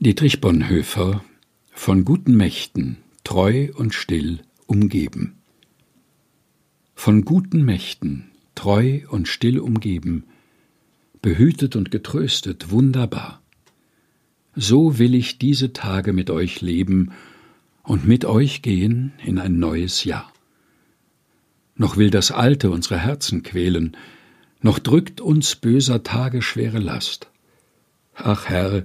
Dietrich Bonhoeffer Von guten Mächten, treu und still umgeben. Von guten Mächten, treu und still umgeben, behütet und getröstet, wunderbar. So will ich diese Tage mit euch leben und mit euch gehen in ein neues Jahr. Noch will das Alte unsere Herzen quälen, noch drückt uns böser Tage schwere Last. Ach Herr,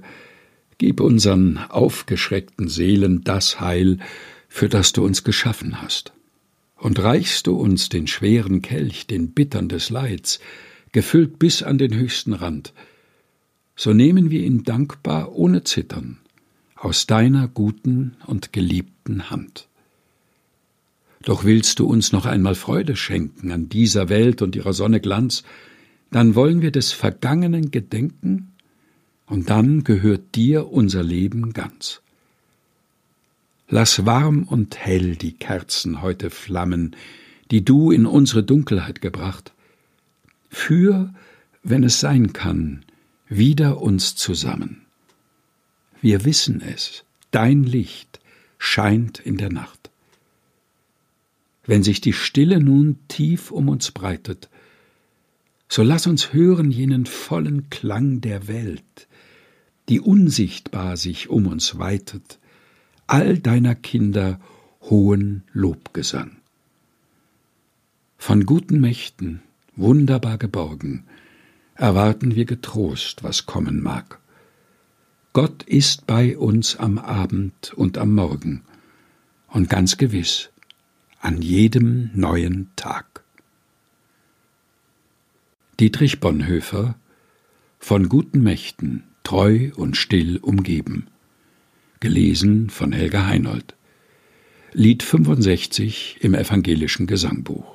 Gib unseren aufgeschreckten Seelen das Heil, für das du uns geschaffen hast. Und reichst du uns den schweren Kelch, den Bittern des Leids, gefüllt bis an den höchsten Rand, so nehmen wir ihn dankbar ohne Zittern aus deiner guten und geliebten Hand. Doch willst du uns noch einmal Freude schenken an dieser Welt und ihrer Sonne Glanz, dann wollen wir des Vergangenen gedenken und dann gehört dir unser Leben ganz. Lass warm und hell die Kerzen heute flammen, die du in unsere Dunkelheit gebracht. Führ, wenn es sein kann, wieder uns zusammen. Wir wissen es, dein Licht scheint in der Nacht. Wenn sich die Stille nun tief um uns breitet, so lass uns hören jenen vollen Klang der Welt, die unsichtbar sich um uns weitet, all deiner Kinder hohen Lobgesang. Von guten Mächten, wunderbar geborgen, erwarten wir getrost, was kommen mag. Gott ist bei uns am Abend und am Morgen und ganz gewiss an jedem neuen Tag. Dietrich Bonhoeffer Von guten Mächten treu und still umgeben. Gelesen von Helga Heinold. Lied 65 im evangelischen Gesangbuch.